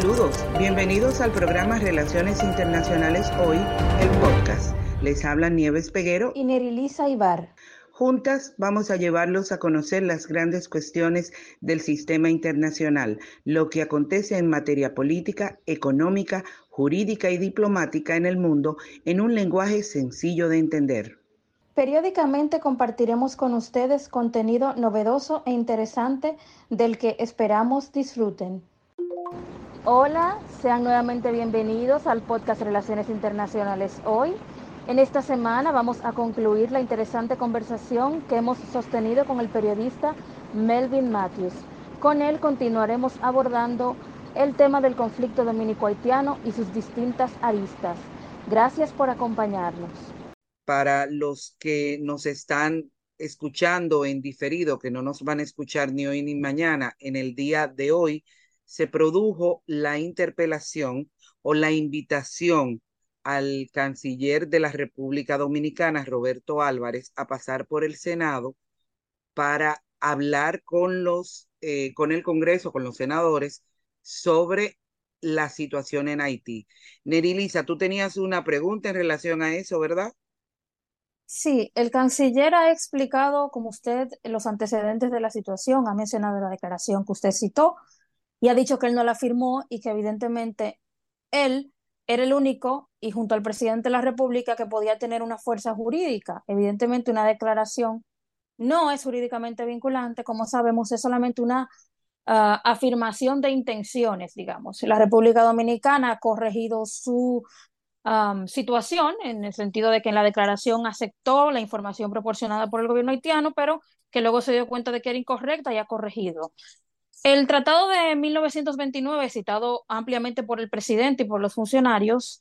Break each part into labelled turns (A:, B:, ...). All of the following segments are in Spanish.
A: Saludos, bienvenidos al programa Relaciones Internacionales Hoy, el podcast. Les habla Nieves Peguero
B: y Nerilisa Ibar.
A: Juntas vamos a llevarlos a conocer las grandes cuestiones del sistema internacional, lo que acontece en materia política, económica, jurídica y diplomática en el mundo en un lenguaje sencillo de entender.
B: Periódicamente compartiremos con ustedes contenido novedoso e interesante del que esperamos disfruten. Hola, sean nuevamente bienvenidos al podcast Relaciones Internacionales Hoy. En esta semana vamos a concluir la interesante conversación que hemos sostenido con el periodista Melvin Matthews. Con él continuaremos abordando el tema del conflicto dominico-haitiano y sus distintas aristas. Gracias por acompañarnos.
A: Para los que nos están escuchando en diferido, que no nos van a escuchar ni hoy ni mañana, en el día de hoy, se produjo la interpelación o la invitación al canciller de la República Dominicana, Roberto Álvarez, a pasar por el Senado para hablar con los, eh, con el Congreso, con los senadores, sobre la situación en Haití. Nerilisa, tú tenías una pregunta en relación a eso, ¿verdad?
B: Sí, el canciller ha explicado, como usted, los antecedentes de la situación, ha mencionado la declaración que usted citó, y ha dicho que él no la firmó y que evidentemente él era el único y junto al presidente de la República que podía tener una fuerza jurídica. Evidentemente una declaración no es jurídicamente vinculante, como sabemos, es solamente una ah, afirmación de intenciones, digamos. La República Dominicana ha corregido su situación en el sentido de que en la declaración aceptó la información proporcionada por el gobierno haitiano, pero que luego se dio cuenta de que era incorrecta y ha corregido. El Tratado de 1929, citado ampliamente por el presidente y por los funcionarios,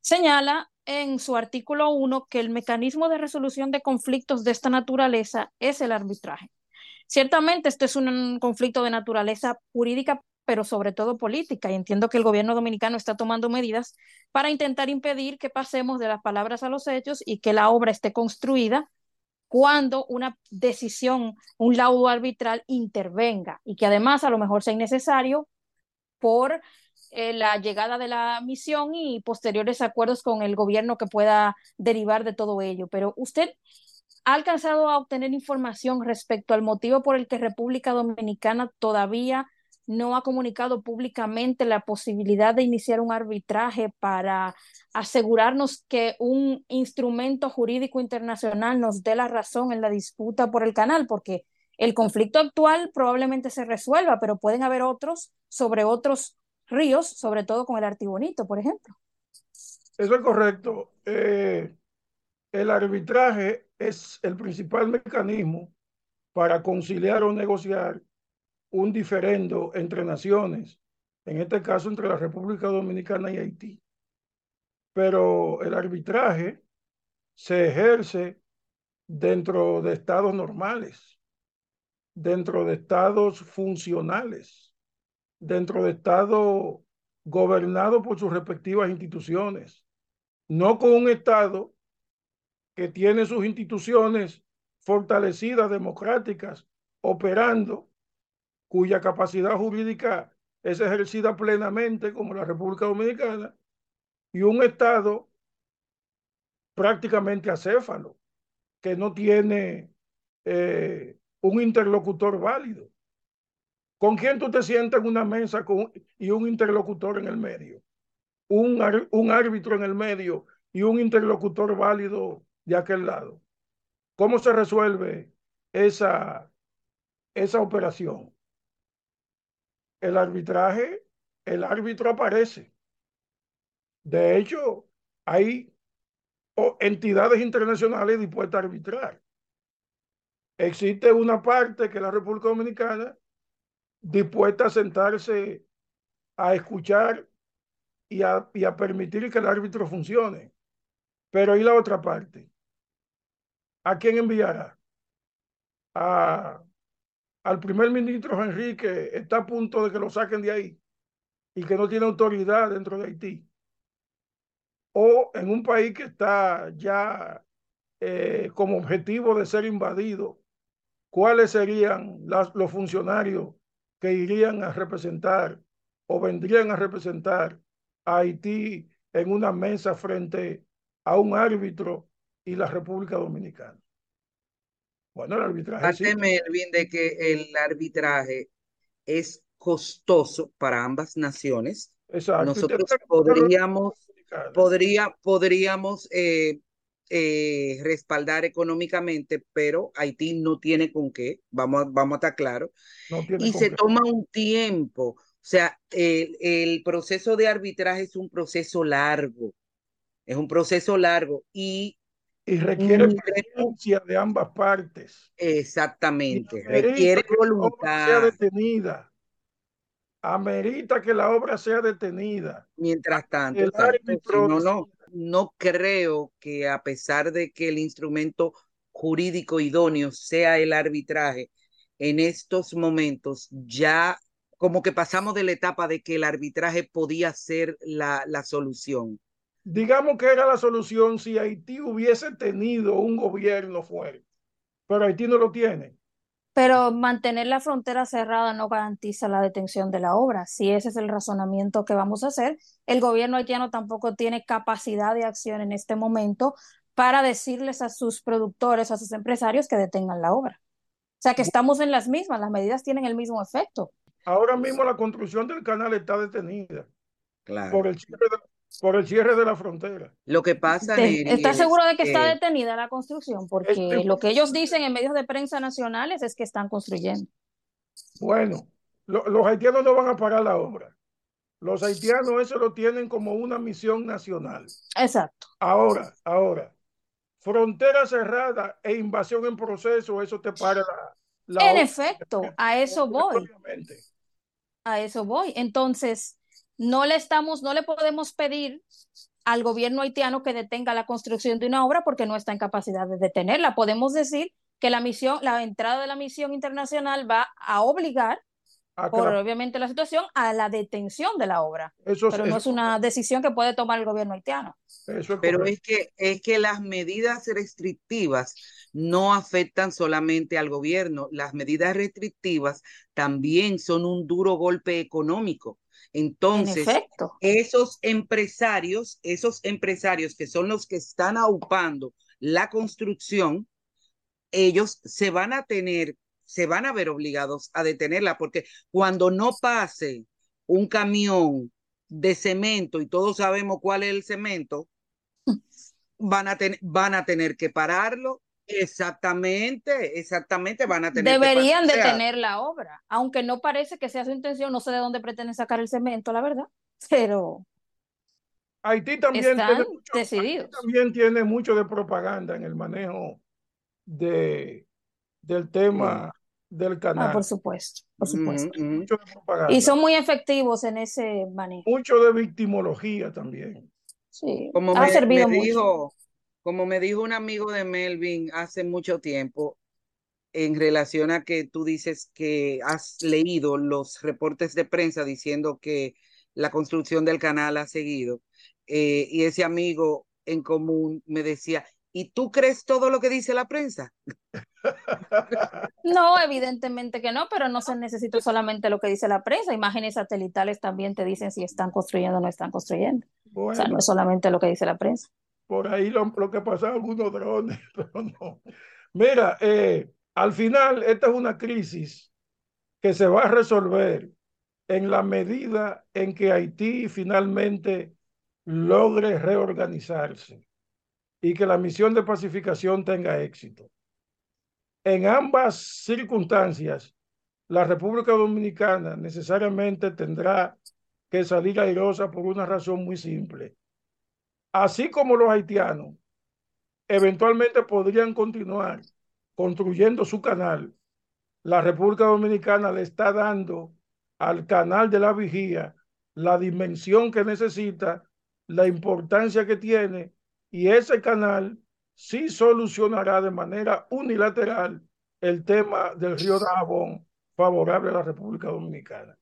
B: señala en su artículo 1 que el mecanismo de resolución de conflictos de esta naturaleza es el arbitraje. Ciertamente, este es un conflicto de naturaleza jurídica, pero sobre todo política, y entiendo que el gobierno dominicano está tomando medidas para intentar impedir que pasemos de las palabras a los hechos y que la obra esté construida cuando una decisión, un laudo arbitral intervenga y que además a lo mejor sea innecesario por eh, la llegada de la misión y posteriores acuerdos con el gobierno que pueda derivar de todo ello. Pero usted ha alcanzado a obtener información respecto al motivo por el que República Dominicana todavía no ha comunicado públicamente la posibilidad de iniciar un arbitraje para asegurarnos que un instrumento jurídico internacional nos dé la razón en la disputa por el canal, porque el conflicto actual probablemente se resuelva, pero pueden haber otros sobre otros ríos, sobre todo con el Artibonito, por ejemplo.
C: Eso es correcto. Eh, el arbitraje es el principal mecanismo para conciliar o negociar un diferendo entre naciones, en este caso entre la República Dominicana y Haití. Pero el arbitraje se ejerce dentro de estados normales, dentro de estados funcionales, dentro de estados gobernados por sus respectivas instituciones, no con un estado que tiene sus instituciones fortalecidas, democráticas, operando cuya capacidad jurídica es ejercida plenamente como la República Dominicana, y un Estado prácticamente acéfalo, que no tiene eh, un interlocutor válido. ¿Con quién tú te sientas en una mesa con, y un interlocutor en el medio? Un, un árbitro en el medio y un interlocutor válido de aquel lado. ¿Cómo se resuelve esa, esa operación? El arbitraje, el árbitro aparece. De hecho, hay entidades internacionales dispuestas a arbitrar. Existe una parte que es la República Dominicana dispuesta a sentarse a escuchar y a, y a permitir que el árbitro funcione. Pero ¿y la otra parte? ¿A quién enviará? A al primer ministro Enrique está a punto de que lo saquen de ahí y que no tiene autoridad dentro de Haití. O en un país que está ya eh, como objetivo de ser invadido, ¿cuáles serían los funcionarios que irían a representar o vendrían a representar a Haití en una mesa frente a un árbitro y la República Dominicana.
A: Bueno, el arbitraje. Sí. De que el arbitraje es costoso para ambas naciones. Exacto. Nosotros podríamos, podría, podríamos eh, eh, respaldar económicamente, pero Haití no tiene con qué, vamos, vamos a estar claros. y se toma un tiempo. O sea, el, el proceso de arbitraje es un proceso largo. Es un proceso largo y
C: y requiere presencia de ambas partes.
A: Exactamente, requiere voluntad.
C: Sea detenida. Amerita que la obra sea detenida.
A: Mientras tanto, el no, no, no creo que a pesar de que el instrumento jurídico idóneo sea el arbitraje, en estos momentos ya como que pasamos de la etapa de que el arbitraje podía ser la, la solución
C: digamos que era la solución si Haití hubiese tenido un gobierno fuerte, pero Haití no lo tiene.
B: Pero mantener la frontera cerrada no garantiza la detención de la obra. Si ese es el razonamiento que vamos a hacer, el gobierno haitiano tampoco tiene capacidad de acción en este momento para decirles a sus productores, a sus empresarios que detengan la obra. O sea que estamos en las mismas, las medidas tienen el mismo efecto.
C: Ahora mismo la construcción del canal está detenida claro. por el cierre de, por el cierre de la frontera.
A: Lo que pasa,
B: ¿Está seguro de que, está detenida la construcción? Porque este lo que ellos dicen en medios de prensa nacionales es que están construyendo.
C: Bueno, los haitianos no van a parar la obra. Los haitianos eso lo tienen como una misión nacional.
B: Exacto.
C: Ahora, ahora, frontera cerrada e invasión en proceso, eso te para
B: la... en efecto, a eso voy. A eso voy. Entonces, no le estamos, no le podemos pedir al gobierno haitiano que detenga la construcción de una obra porque no está en capacidad de detenerla. Podemos decir que la misión, la entrada de la misión internacional va a obligar, por obviamente la situación, a la detención de la obra. Pero no es una decisión que puede tomar el gobierno haitiano.
A: Pero es que, es que las medidas restrictivas no afectan solamente al gobierno, las medidas restrictivas también son un duro golpe económico entonces, esos empresarios, esos empresarios que son los que están aupando la construcción, ellos se van a tener, se van a ver obligados a detenerla, porque cuando no pase un camión de cemento, y todos sabemos cuál es el cemento, van a, van a tener que pararlo Exactamente, exactamente, van a tener
B: Deberían detener la obra, aunque no parece que sea su intención, no sé de dónde pretenden sacar el cemento, la verdad, pero
C: Haití también, tiene mucho, también tiene mucho de propaganda en el manejo de, del tema del ah, canal.
B: por supuesto, por supuesto. Y son muy efectivos en ese manejo.
C: Mucho de victimología también.
B: Sí, Como ha servido mucho
A: como me dijo un amigo de Melvin hace mucho tiempo, en relación a que tú dices que has leído los reportes de prensa diciendo que la construcción del canal ha seguido, eh, y ese amigo en común me decía, ¿y tú crees todo lo que dice la prensa?
B: No, evidentemente que no, pero no se necesita solamente lo que dice la prensa. Imágenes satelitales también te dicen si están construyendo o no están construyendo. O sea, no es solamente lo que dice la prensa
C: por ahí lo, que pasaba algunos drones, pero no. Mira, eh, al final esta es una crisis que se va a resolver en la medida en que Haití finalmente logre reorganizarse y que la misión de pacificación tenga éxito. En ambas circunstancias, la República Dominicana necesariamente tendrá que salir airosa por una razón muy simple así como los haitianos eventualmente podrían continuar construyendo su canal, la República Dominicana le está dando al canal de la vigía la dimensión que necesita, la importancia que tiene, y ese canal sí solucionará de manera unilateral el tema del río Dajabón favorable a la República Dominicana.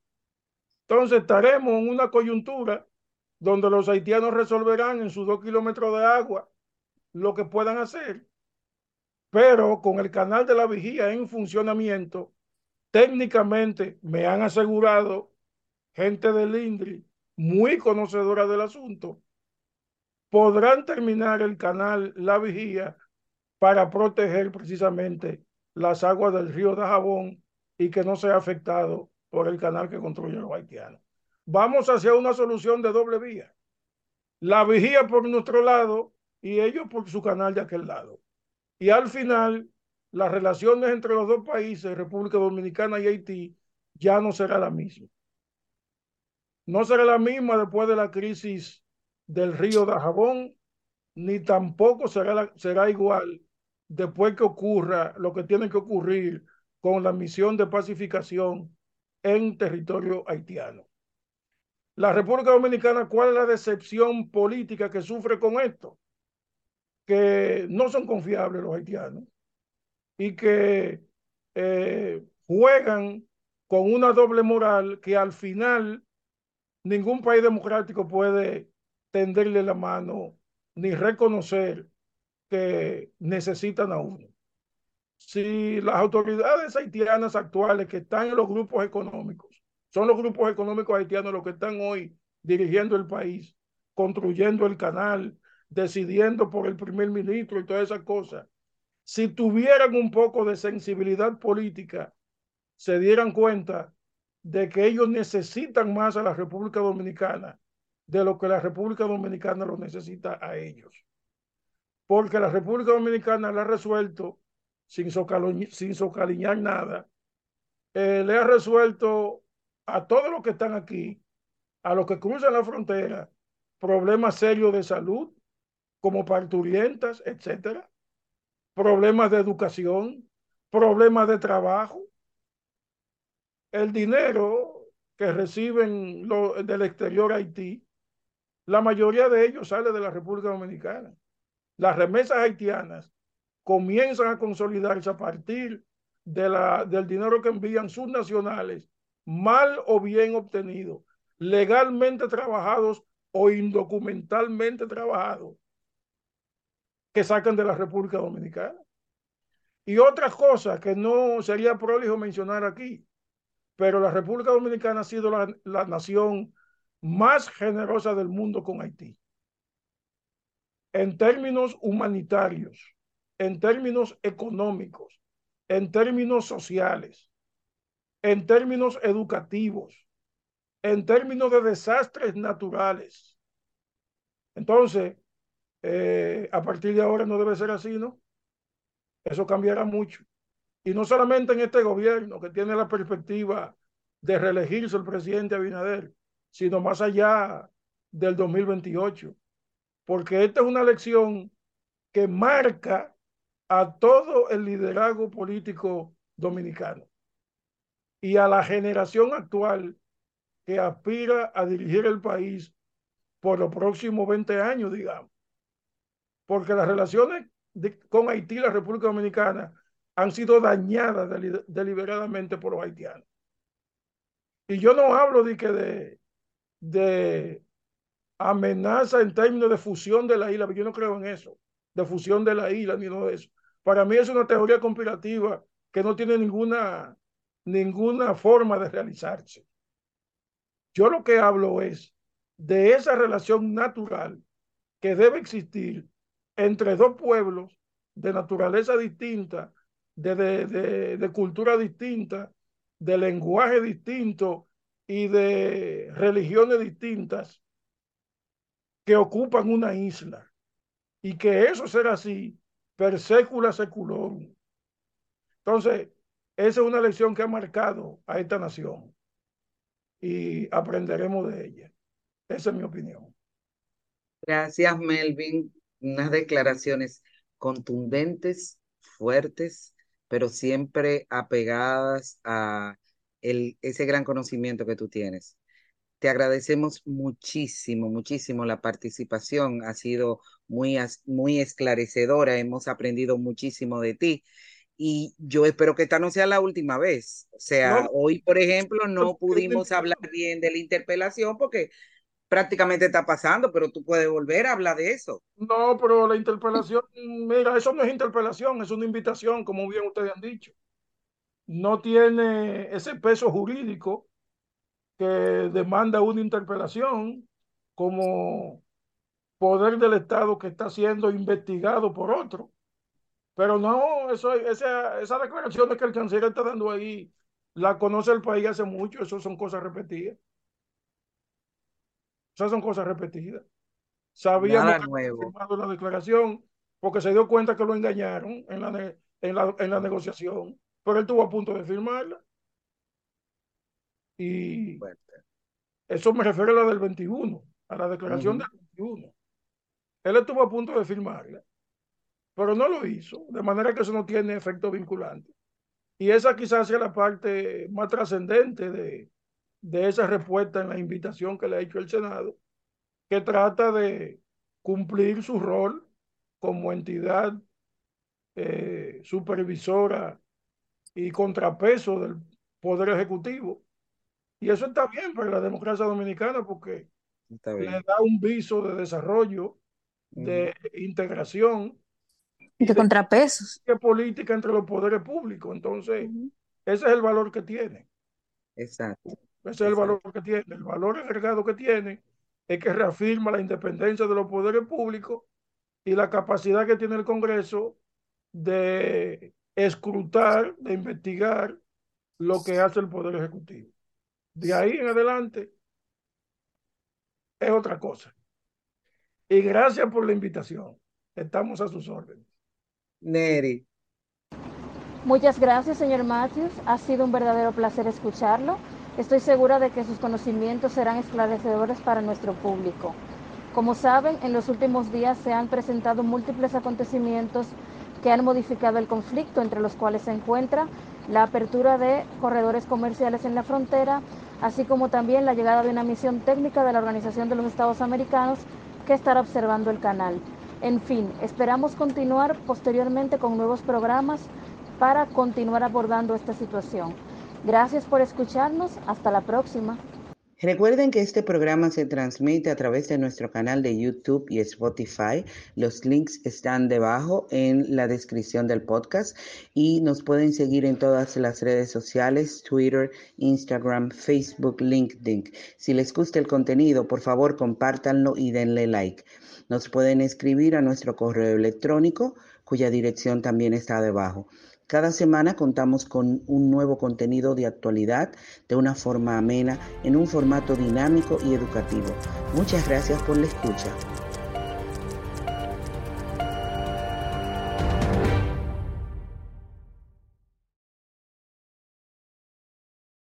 C: Entonces estaremos en una coyuntura donde los haitianos resolverán en sus dos kilómetros de agua lo que puedan hacer, pero con el canal de la vigía en funcionamiento, técnicamente me han asegurado gente del INDRI, muy conocedora del asunto, podrán terminar el canal La Vigía para proteger precisamente las aguas del río de Jabón y que no sea afectado por el canal que construyen los haitianos. Vamos hacia una solución de doble vía. La vigía por nuestro lado y ellos por su canal de aquel lado. Y al final, las relaciones entre los dos países, República Dominicana y Haití, ya no será la misma. No será la misma después de la crisis del río de Jabón, ni tampoco será, será igual después que ocurra lo que tiene que ocurrir con la misión de pacificación en territorio haitiano. La República Dominicana, ¿cuál es la decepción política que sufre con esto? Que no son confiables los haitianos y que eh, juegan con una doble moral que al final ningún país democrático puede tenderle la mano ni reconocer que necesitan a uno. Si las autoridades haitianas actuales que están en los grupos económicos, son los grupos económicos haitianos los que están hoy dirigiendo el país, construyendo el canal, decidiendo por el primer ministro y todas esas cosas, si tuvieran un poco de sensibilidad política, se dieran cuenta de que ellos necesitan más a la República Dominicana de lo que la República Dominicana lo necesita a ellos. Porque la República Dominicana le ha resuelto, sin, sin socaliñar nada, eh, le ha resuelto a todos los que están aquí, a los que cruzan la frontera, problemas serios de salud, como parturientas, etcétera, problemas de educación, problemas de trabajo. El dinero que reciben del exterior Haití la mayoría de ellos sale de la República Dominicana. Las remesas haitianas comienzan a consolidarse a partir de la, del dinero que envían sus nacionales, mal o bien obtenido, legalmente trabajados o indocumentalmente trabajados, que sacan de la República Dominicana. Y otra cosa que no sería prolijo mencionar aquí, pero la República Dominicana ha sido la, la nación más generosa del mundo con Haití. En términos humanitarios, en términos económicos, en términos sociales, en términos educativos, en términos de desastres naturales. Entonces, eh, a partir de ahora no debe ser así, ¿no? Eso cambiará mucho. Y no solamente en este gobierno que tiene la perspectiva de reelegirse el presidente Abinader, sino más allá del 2028, porque esta es una elección que marca a todo el liderazgo político dominicano y a la generación actual que aspira a dirigir el país por los próximos 20 años, digamos. Porque las relaciones con Haití y la República Dominicana han sido dañadas deliberadamente por los haitianos. Y yo no hablo de que de, de amenaza en términos de fusión de la isla, yo no creo en eso, de fusión de la isla ni nada de eso. Para mí es una teoría conspirativa que no tiene ninguna, ninguna forma de realizarse. Yo lo que hablo es de esa relación natural que debe existir entre dos pueblos de naturaleza distinta, de, de, de, cultura distinta, de lenguaje distinto y de religiones distintas que ocupan una isla y que eso será así per secula seculorum. Entonces, esa es una lección que ha marcado a esta nación y aprenderemos de ella. Esa es mi opinión.
A: Gracias, Melvin. Unas declaraciones contundentes, fuertes, pero siempre apegadas a ese gran conocimiento que tú tienes. Te agradecemos muchísimo, muchísimo la participación. Ha sido muy, muy esclarecedora. Hemos aprendido muchísimo de ti. Y yo espero que esta no sea la última vez. O sea, hoy, por ejemplo, no pudimos hablar bien de la interpelación porque prácticamente está pasando, pero tú puedes volver a hablar de eso.
C: No, pero la interpelación, mira, eso no es interpelación, es una invitación, como bien ustedes han dicho no tiene ese peso jurídico que demanda una interpelación como poder del Estado que está siendo investigado por otro. Pero no, eso, esa, esa declaración de que el canciller está dando ahí, la conoce el país hace mucho, eso son cosas repetidas. Esas son cosas repetidas. Sabíamos que había firmado la declaración porque se dio cuenta que lo engañaron en la, en la, en la negociación, pero él estuvo a punto de firmarla. Y eso me refiero a la del 21, a la declaración del 21. Él estuvo a punto de firmarla, pero no lo hizo, de manera que eso no tiene efecto vinculante. Y esa quizás sea la parte más trascendente de, de esa respuesta en la invitación que le ha hecho el Senado, que trata de cumplir su rol como entidad eh, supervisora y contrapeso del Poder Ejecutivo. Y eso está bien para la democracia dominicana porque le da un viso de desarrollo, de integración.
B: Y de, contrapesos.
C: De política entre los poderes públicos. Entonces, ese es el valor que tiene.
A: Exacto.
C: Ese es el valor que tiene. El valor agregado que tiene es que reafirma la independencia de los poderes públicos y la capacidad que tiene el Congreso de escrutar, de investigar lo que hace el Poder Ejecutivo. De ahí en adelante es otra cosa. Y gracias por la invitación. Estamos a sus órdenes.
A: Neri.
B: Muchas gracias, señor Matthews. Ha sido un verdadero placer escucharlo. Estoy segura de que sus conocimientos serán esclarecedores para nuestro público. Como saben, en los últimos días se han presentado múltiples acontecimientos que han modificado el conflicto entre los cuales se encuentra la apertura de corredores comerciales en la frontera, así como también la llegada de una misión técnica de la Organización de los Estados Americanos que estará observando el canal. En fin, esperamos continuar posteriormente con nuevos programas para continuar abordando esta situación. Gracias por escucharnos. Hasta la próxima.
A: Recuerden que este programa se transmite a través de nuestro canal de YouTube y Spotify. Los links están debajo en la descripción del podcast y nos pueden seguir en todas las redes sociales, Twitter, Instagram, Facebook, LinkedIn. Si les gusta el contenido, por favor compártanlo y denle like. Nos pueden escribir a nuestro correo electrónico cuya dirección también está debajo. Cada semana contamos con un nuevo contenido de actualidad de una forma amena, en un formato dinámico y educativo. Muchas gracias por la escucha.